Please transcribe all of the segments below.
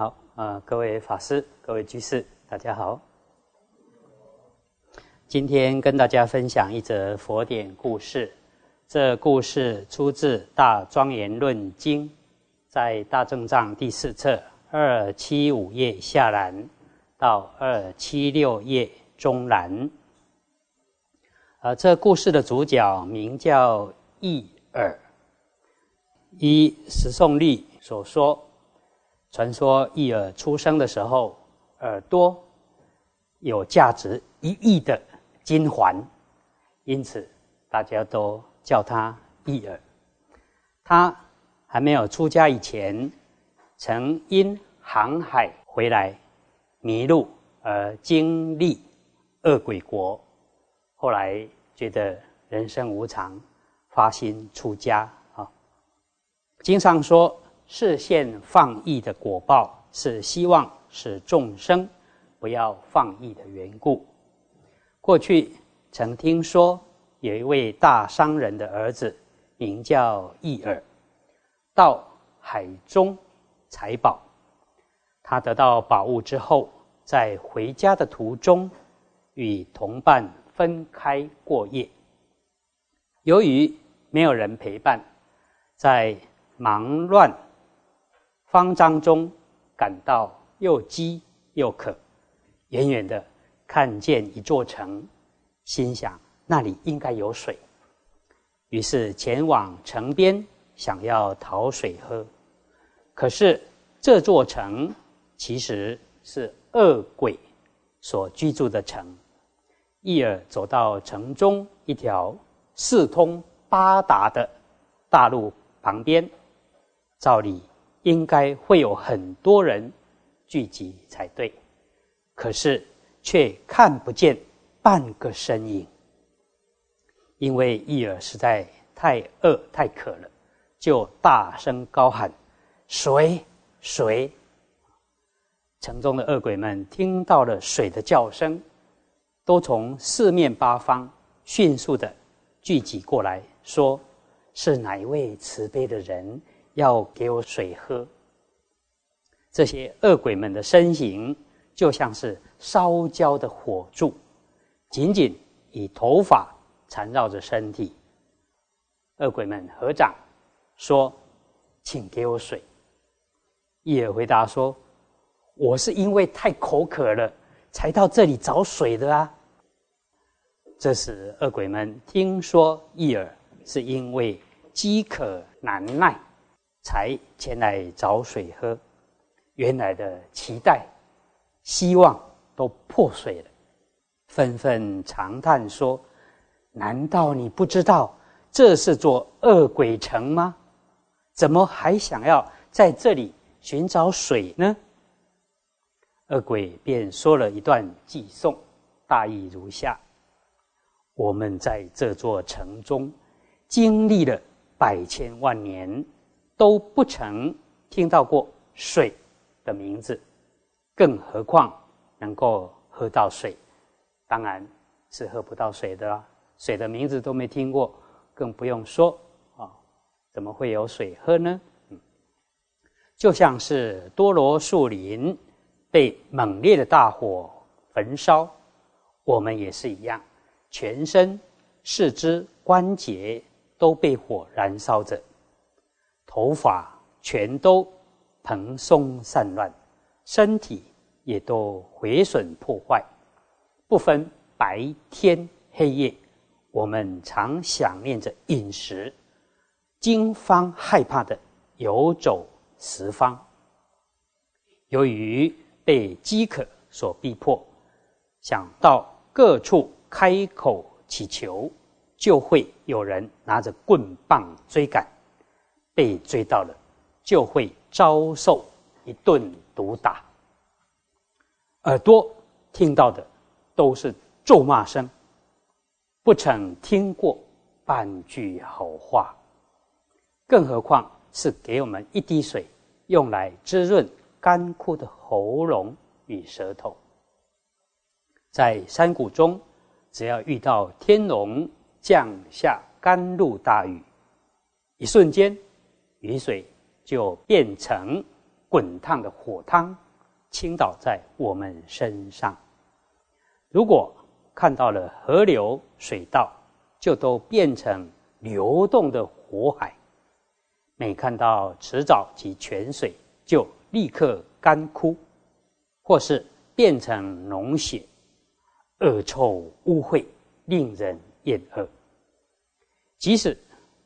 好，呃，各位法师、各位居士，大家好。今天跟大家分享一则佛典故事。这故事出自《大庄严论经》，在大正藏第四册二七五页下栏到二七六页中栏。呃，这故事的主角名叫易耳。依石颂丽所说，传说易耳出生的时候，耳朵有价值一亿的金环，因此大家都叫他易耳。他还没有出家以前，曾因航海回来迷路而经历恶鬼国。后来觉得人生无常，发心出家啊。经上说，视现放逸的果报，是希望使众生不要放逸的缘故。过去曾听说有一位大商人的儿子名叫易耳，到海中采宝。他得到宝物之后，在回家的途中与同伴。分开过夜，由于没有人陪伴，在忙乱慌张中，感到又饥又渴，远远的看见一座城，心想那里应该有水，于是前往城边，想要讨水喝。可是这座城其实是恶鬼所居住的城。一耳走到城中一条四通八达的大路旁边，照理应该会有很多人聚集才对，可是却看不见半个身影。因为伊尔实在太饿太渴了，就大声高喊：“水，水！”城中的恶鬼们听到了水的叫声。都从四面八方迅速的聚集过来，说是哪一位慈悲的人要给我水喝？这些恶鬼们的身形就像是烧焦的火柱，紧紧以头发缠绕着身体。恶鬼们合掌说：“请给我水。”一尔回答说：“我是因为太口渴了，才到这里找水的啊。”这时，恶鬼们听说易耳是因为饥渴难耐，才前来找水喝。原来的期待、希望都破碎了，纷纷长叹说：“难道你不知道这是座恶鬼城吗？怎么还想要在这里寻找水呢？”恶鬼便说了一段偈颂，大意如下。我们在这座城中经历了百千万年，都不曾听到过水的名字，更何况能够喝到水？当然是喝不到水的啦。水的名字都没听过，更不用说啊，怎么会有水喝呢？嗯，就像是多罗树林被猛烈的大火焚烧，我们也是一样。全身、四肢、关节都被火燃烧着，头发全都蓬松散乱，身体也都毁损破坏，不分白天黑夜。我们常想念着饮食，惊慌害怕的游走十方。由于被饥渴所逼迫，想到各处。开口祈求，就会有人拿着棍棒追赶，被追到了，就会遭受一顿毒打。耳朵听到的都是咒骂声，不曾听过半句好话，更何况是给我们一滴水，用来滋润干枯的喉咙与舌头。在山谷中。只要遇到天龙降下甘露大雨，一瞬间，雨水就变成滚烫的火汤倾倒在我们身上。如果看到了河流、水道，就都变成流动的火海；每看到池沼及泉水，就立刻干枯，或是变成脓血，恶臭污秽，令人厌恶。即使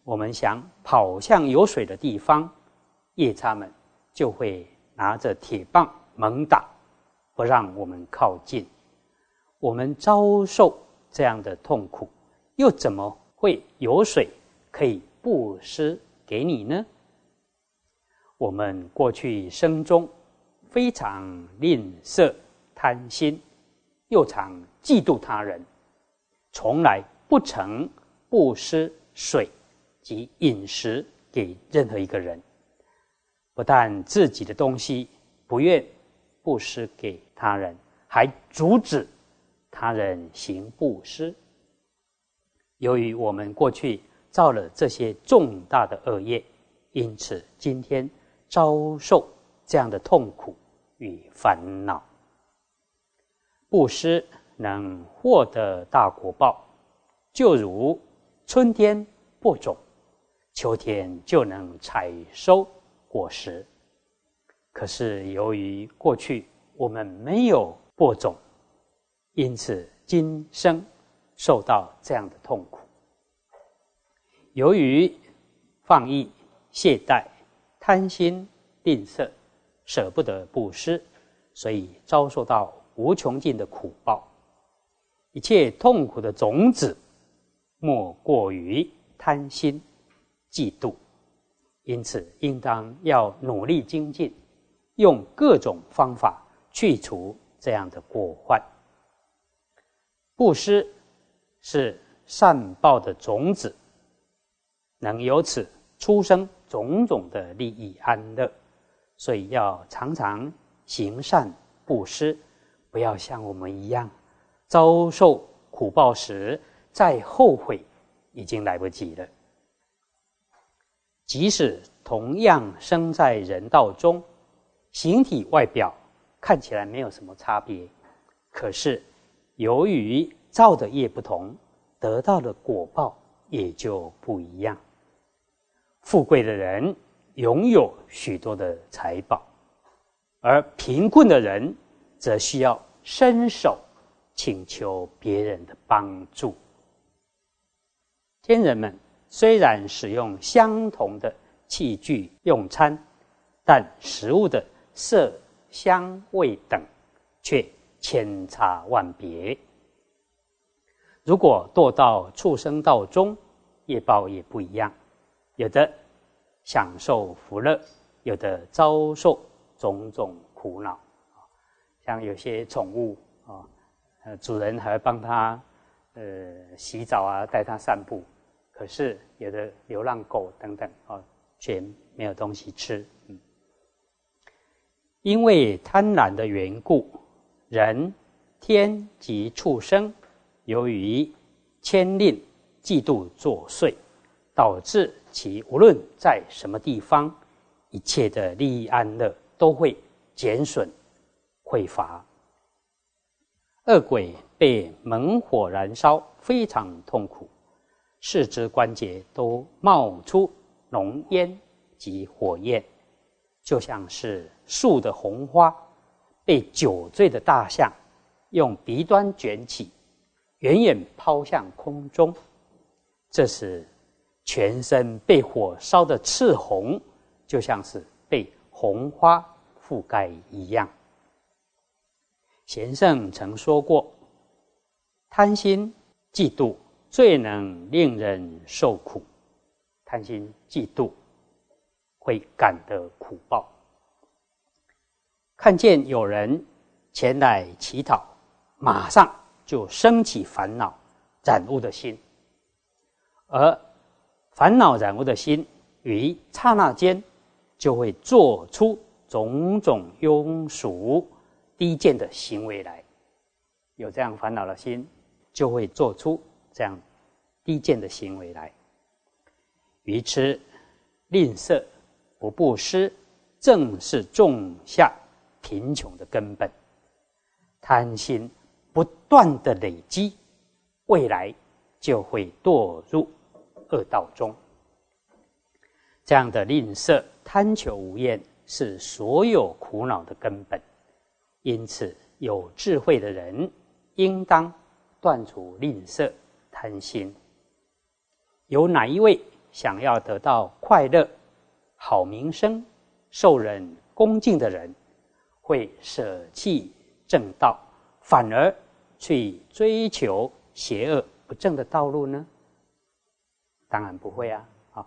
我们想跑向有水的地方，夜叉们就会拿着铁棒猛打，不让我们靠近。我们遭受这样的痛苦，又怎么会有水可以布施给你呢？我们过去生中非常吝啬、贪心，又常嫉妒他人，从来不曾布施水及饮食给任何一个人。不但自己的东西不愿布施给他人，还阻止。他人行布施，由于我们过去造了这些重大的恶业，因此今天遭受这样的痛苦与烦恼。布施能获得大果报，就如春天播种，秋天就能采收果实。可是由于过去我们没有播种。因此，今生受到这样的痛苦。由于放逸、懈怠、贪心、吝啬、舍不得布施，所以遭受到无穷尽的苦报。一切痛苦的种子，莫过于贪心、嫉妒。因此，应当要努力精进，用各种方法去除这样的过患。布施是善报的种子，能由此出生种种的利益安乐，所以要常常行善布施，不要像我们一样遭受苦报时再后悔，已经来不及了。即使同样生在人道中，形体外表看起来没有什么差别，可是。由于造的业不同，得到的果报也就不一样。富贵的人拥有许多的财宝，而贫困的人则需要伸手请求别人的帮助。天人们虽然使用相同的器具用餐，但食物的色、香、味等却。千差万别。如果堕到畜生道中，业报也不一样。有的享受福乐，有的遭受种种苦恼。像有些宠物啊，呃，主人还会帮它呃洗澡啊，带它散步。可是有的流浪狗等等啊，却没有东西吃。嗯，因为贪婪的缘故。人、天及畜生，由于牵令、嫉妒作祟，导致其无论在什么地方，一切的利益安乐都会减损、匮乏。恶鬼被猛火燃烧，非常痛苦，四肢关节都冒出浓烟及火焰，就像是树的红花。被酒醉的大象用鼻端卷起，远远抛向空中。这时，全身被火烧得赤红，就像是被红花覆盖一样。贤圣曾说过：“贪心、嫉妒最能令人受苦。贪心、嫉妒会感得苦报。”看见有人前来乞讨，马上就升起烦恼染污的心，而烦恼染污的心于刹那间就会做出种种庸俗低贱的行为来。有这样烦恼的心，就会做出这样低贱的行为来，愚痴、吝啬、不布施、正是种下贫穷的根本。贪心不断的累积，未来就会堕入恶道中。这样的吝啬、贪求无厌，是所有苦恼的根本。因此，有智慧的人应当断除吝啬、贪心。有哪一位想要得到快乐、好名声、受人恭敬的人，会舍弃正道，反而去追求邪恶不正的道路呢？当然不会啊！啊，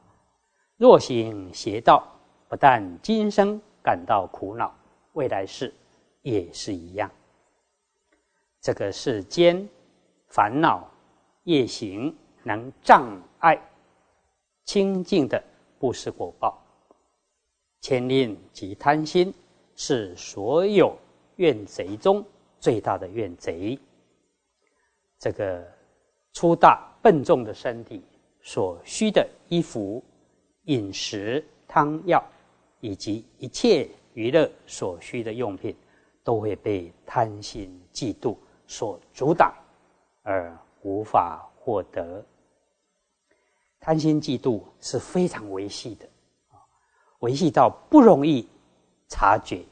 若行邪道，不但今生感到苦恼，未来世也是一样。这个世间烦恼业行能障。碍清净的不施果报，牵念及贪心是所有怨贼中最大的怨贼。这个粗大笨重的身体所需的衣服、饮食、汤药，以及一切娱乐所需的用品，都会被贪心、嫉妒所阻挡，而无法获得。贪心嫉妒是非常维系的，维系到不容易察觉，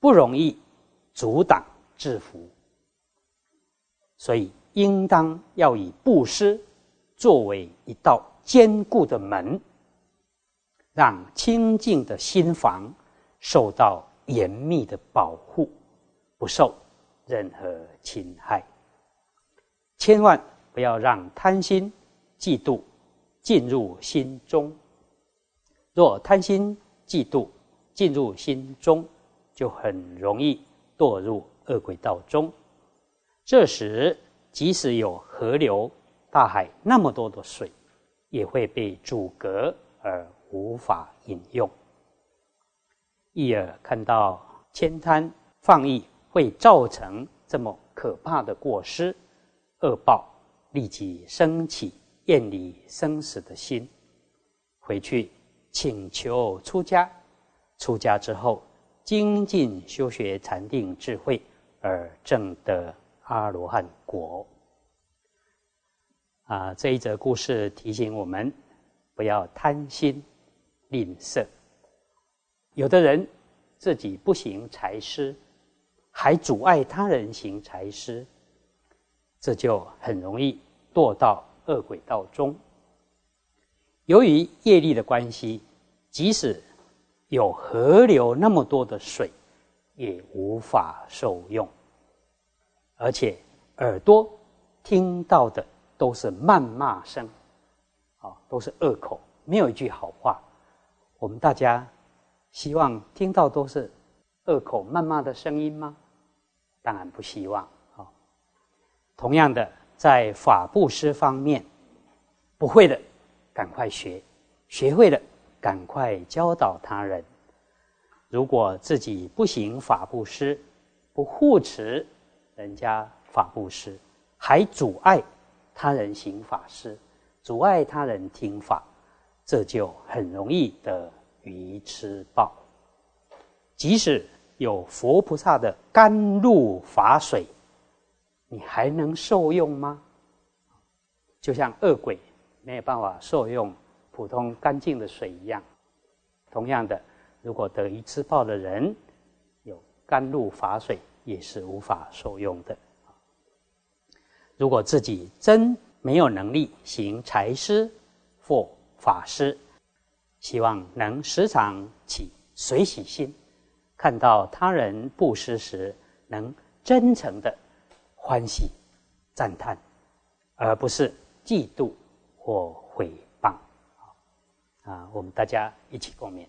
不容易阻挡制服，所以应当要以布施作为一道坚固的门，让清净的心房受到严密的保护，不受任何侵害。千万不要让贪心、嫉妒。进入心中，若贪心、嫉妒进入心中，就很容易堕入恶鬼道中。这时，即使有河流、大海那么多的水，也会被阻隔而无法饮用。一尔看到悭贪放逸会造成这么可怕的过失，恶报立即升起。厌离生死的心，回去请求出家。出家之后，精进修学禅定智慧，而证得阿罗汉果。啊，这一则故事提醒我们，不要贪心吝啬。有的人自己不行财施，还阻碍他人行财施，这就很容易堕到。恶鬼道中，由于业力的关系，即使有河流那么多的水，也无法受用。而且耳朵听到的都是谩骂声，啊，都是恶口，没有一句好话。我们大家希望听到都是恶口谩骂的声音吗？当然不希望。同样的。在法布施方面，不会的，赶快学；学会了，赶快教导他人。如果自己不行法布施，不护持人家法布施，还阻碍他人行法施，阻碍他人听法，这就很容易得愚痴报。即使有佛菩萨的甘露法水。你还能受用吗？就像恶鬼没有办法受用普通干净的水一样，同样的，如果得一次报的人有甘露法水，也是无法受用的。如果自己真没有能力行财施或法施，希望能时常起随喜心，看到他人布施时，能真诚的。欢喜、赞叹，而不是嫉妒或毁谤。啊，我们大家一起共勉。